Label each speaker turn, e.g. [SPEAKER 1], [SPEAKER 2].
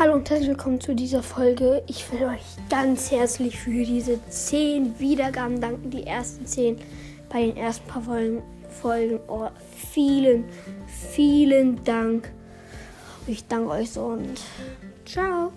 [SPEAKER 1] Hallo und herzlich willkommen zu dieser Folge. Ich will euch ganz herzlich für diese 10 Wiedergaben danken. Die ersten 10 bei den ersten paar Folgen. Folgen. Oh, vielen, vielen Dank. Ich danke euch so und ciao.